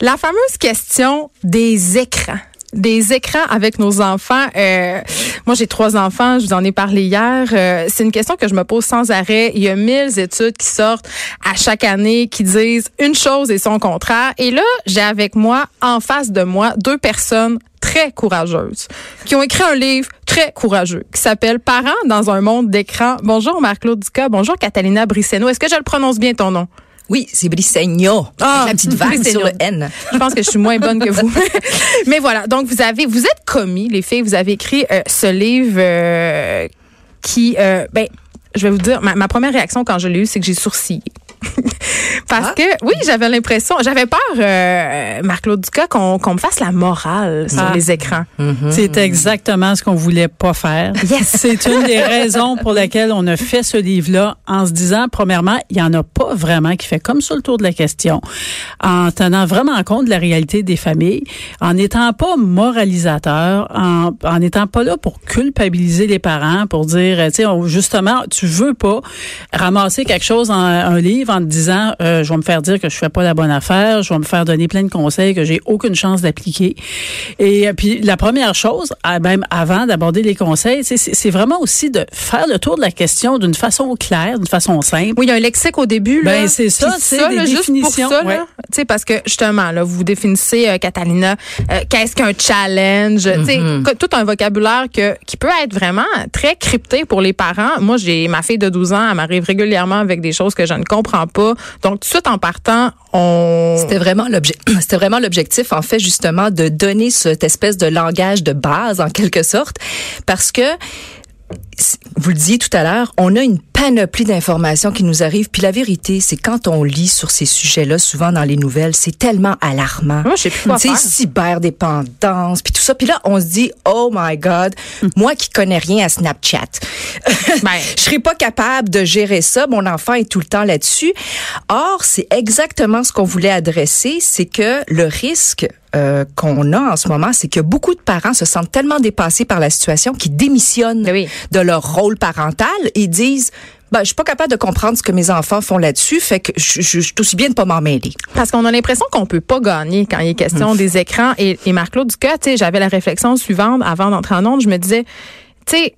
la fameuse question des écrans des écrans avec nos enfants. Euh, moi, j'ai trois enfants, je vous en ai parlé hier. Euh, c'est une question que je me pose sans arrêt. Il y a mille études qui sortent à chaque année qui disent une chose et son contraire. Et là, j'ai avec moi, en face de moi, deux personnes très courageuses qui ont écrit un livre très courageux qui s'appelle Parents dans un monde d'écran. Bonjour Marc-Claude Ducas. Bonjour Catalina Brisseno. Est-ce que je le prononce bien ton nom? Oui, c'est Brisegno. Ah, la petite vague sur le N. Je pense que je suis moins bonne que vous. Mais voilà, donc vous avez, vous êtes commis, les filles, vous avez écrit euh, ce livre euh, qui, euh, ben, je vais vous dire, ma, ma première réaction quand je l'ai eu, c'est que j'ai sourcillé. Parce ah. que, oui, j'avais l'impression, j'avais peur, euh, Marc-Claude Ducas, qu'on me fasse la morale sur ah. les écrans. Mm-hmm. C'est exactement ce qu'on voulait pas faire. Yes. C'est une des raisons pour lesquelles on a fait ce livre-là en se disant, premièrement, il y en a pas vraiment qui fait comme ça le tour de la question, en tenant vraiment compte de la réalité des familles, en n'étant pas moralisateur, en, en n'étant pas là pour culpabiliser les parents, pour dire, tu sais, justement, tu veux pas ramasser quelque chose en un livre en te disant, euh, je vais me faire dire que je fais pas la bonne affaire, je vais me faire donner plein de conseils que j'ai aucune chance d'appliquer. Et euh, puis la première chose, même avant d'aborder les conseils, c'est vraiment aussi de faire le tour de la question d'une façon claire, d'une façon simple. Oui, il y a un lexique au début. Là. Ben c'est ça, c'est des définitions. Juste pour ça, parce que justement, là, vous définissez, euh, Catalina, qu'est-ce qu'un challenge, mm-hmm. tout un vocabulaire que, qui peut être vraiment très crypté pour les parents. Moi, j'ai ma fille de 12 ans, elle m'arrive régulièrement avec des choses que je ne comprends Donc, tout de suite en partant, on... C'était vraiment c'était vraiment l'objectif, en fait, justement, de donner cette espèce de langage de base, en quelque sorte, parce que vous le disiez tout à l'heure, on a une panoplie d'informations qui nous arrivent. Puis la vérité, c'est quand on lit sur ces sujets-là, souvent dans les nouvelles, c'est tellement alarmant. Moi, je sais plus faire. cyberdépendance, puis tout ça. Puis là, on se dit, oh my God, moi qui connais rien à Snapchat, ben. je serais pas capable de gérer ça. Mon enfant est tout le temps là-dessus. Or, c'est exactement ce qu'on voulait adresser, c'est que le risque euh, qu'on a en ce moment, c'est que beaucoup de parents se sentent tellement dépassés par la situation qu'ils démissionnent de leur rôle parental et disent ben, je suis pas capable de comprendre ce que mes enfants font là-dessus, fait que je, je, suis aussi bien de pas m'en mêler. Parce qu'on a l'impression qu'on peut pas gagner quand il est question des écrans. Et, et Marc-Claude Ducas, j'avais la réflexion suivante avant d'entrer en onde, je me disais, tu sais,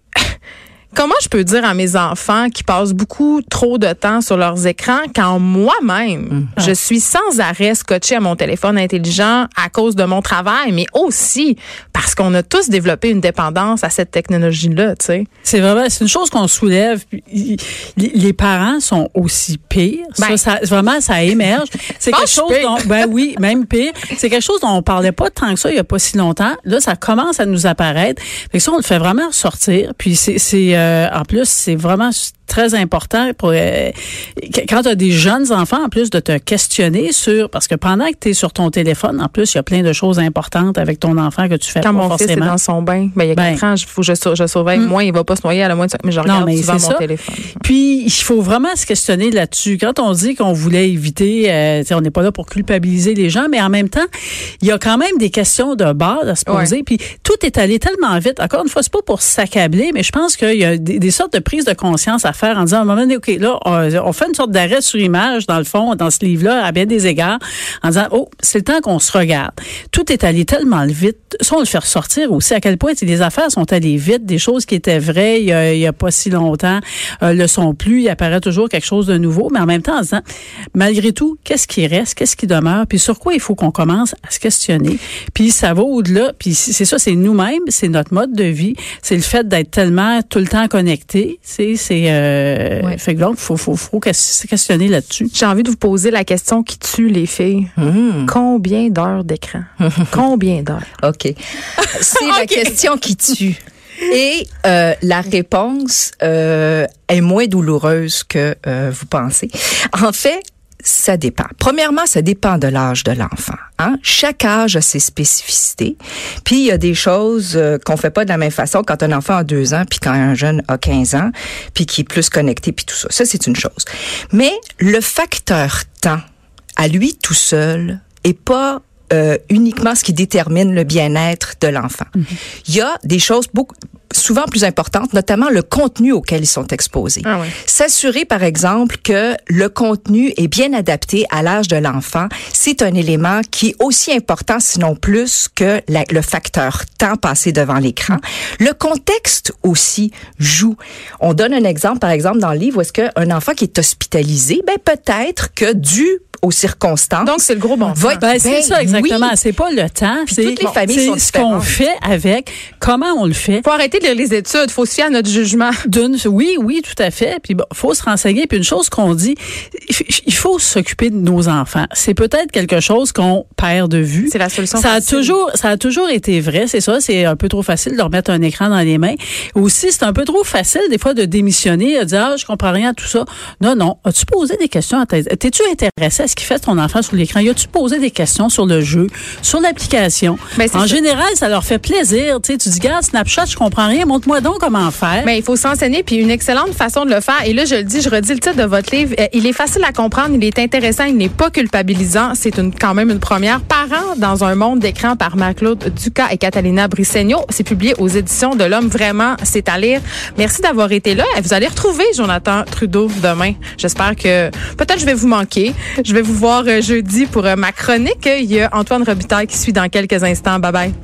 Comment je peux dire à mes enfants qui passent beaucoup trop de temps sur leurs écrans quand moi-même, mm. je suis sans arrêt scotché à mon téléphone intelligent à cause de mon travail, mais aussi parce qu'on a tous développé une dépendance à cette technologie-là, tu sais? C'est vraiment, c'est une chose qu'on soulève. Les parents sont aussi pires. Ben, ça, vraiment, ça émerge. C'est quelque chose dont, ben oui, même pire. C'est quelque chose dont on parlait pas tant que ça il y a pas si longtemps. Là, ça commence à nous apparaître. Fait que ça, on le fait vraiment ressortir. Puis c'est, c'est euh, en plus, c'est vraiment très important pour euh, quand tu as des jeunes enfants en plus de te questionner sur parce que pendant que tu es sur ton téléphone en plus il y a plein de choses importantes avec ton enfant que tu fais quand mon forcément. fils est dans son bain ben il y a ben, 4 ans faut je, je surveille. Mm. moi il va pas se noyer à la moitié mais je regarde non, mais souvent mon téléphone. Puis il faut vraiment se questionner là-dessus. Quand on dit qu'on voulait éviter euh, on n'est pas là pour culpabiliser les gens mais en même temps il y a quand même des questions de base à se poser. Puis tout est allé tellement vite. Encore une fois c'est pas pour s'accabler mais je pense qu'il y a des, des sortes de prises de conscience à faire en disant à un moment donné, OK, là, on, fait une sorte d'arrêt sur image, dans le fond, dans ce livre-là, à bien des égards, en disant, oh, c'est le temps qu'on se regarde. Tout est allé tellement vite. On le fait ressortir aussi, à quel point les affaires sont allées vite, des choses qui étaient vraies il y a, pas si longtemps euh, le sont plus, il apparaît toujours quelque chose de nouveau, mais en même temps, en disant, malgré tout, qu'est-ce qui reste, qu'est-ce qui demeure, puis sur quoi il faut qu'on commence à se questionner. Puis ça va au-delà, puis c'est ça, c'est nous-mêmes, c'est notre mode de vie, c'est le fait d'être tellement tout le temps connecté, c'est euh, fait que donc, faut, faut, faut questionner là-dessus. J'ai envie de vous poser la question qui tue les filles. Hmm. Combien d'heures d'écran? Combien d'heures? OK. C'est la question qui tue. Et euh, la réponse euh, est moins douloureuse que euh, vous pensez. En fait, ça dépend. Premièrement, ça dépend de l'âge de l'enfant. Hein? Chaque âge a ses spécificités. Puis il y a des choses euh, qu'on fait pas de la même façon quand un enfant a deux ans, puis quand un jeune a 15 ans, puis qui est plus connecté, puis tout ça. Ça, c'est une chose. Mais le facteur temps, à lui tout seul, est pas euh, uniquement ce qui détermine le bien-être de l'enfant. Mhm. Il y a des choses beaucoup souvent plus importantes, notamment le contenu auquel ils sont exposés. Ah S'assurer, par exemple, que le contenu est bien adapté à l'âge de l'enfant, c'est un élément qui est aussi important, sinon plus, que le facteur temps passé devant l'écran. Mhm. Le contexte aussi joue. On donne un exemple, par exemple, dans le livre, où est-ce qu'un enfant qui est hospitalisé, ben peut-être que dû aux circonstances. Donc, c'est le gros bon ben, c'est ça, exactement. C'est pas le temps. C'est toutes les familles sont ce qu'on fait avec, comment on le fait. Faut arrêter de lire les études. Faut se fier à notre jugement. D'une, oui, oui, tout à fait. Puis bon, faut se renseigner. Puis une chose qu'on dit, il faut s'occuper de nos enfants. C'est peut-être quelque chose qu'on perd de vue. C'est la solution. Ça a toujours, ça a toujours été vrai. C'est ça. C'est un peu trop facile de leur mettre un écran dans les mains. Aussi, c'est un peu trop facile des fois de démissionner, de dire ah, je comprends rien à tout ça. Non, non. As-tu posé des questions à tes, t'es-tu intéressé ce qui fait ton enfant sur l'écran? Y a-tu posé des questions sur le jeu, sur l'application? Ben, en général, ça leur fait plaisir. Tu sais, tu dis, gars, Snapchat, je comprends rien, montre-moi donc comment faire. Mais ben, il faut s'enseigner, puis une excellente façon de le faire. Et là, je le dis, je redis le titre de votre livre. Euh, il est facile à comprendre, il est intéressant, il n'est pas culpabilisant. C'est une, quand même une première. Parents dans un monde d'écran par Marc-Claude Ducas et Catalina Brissegno. C'est publié aux éditions de l'Homme. Vraiment, c'est à lire. Merci d'avoir été là. Vous allez retrouver Jonathan Trudeau demain. J'espère que peut-être je vais vous manquer. Je vais vous voir euh, jeudi pour euh, ma chronique. Il y a Antoine Robitaille qui suit dans quelques instants. Bye bye.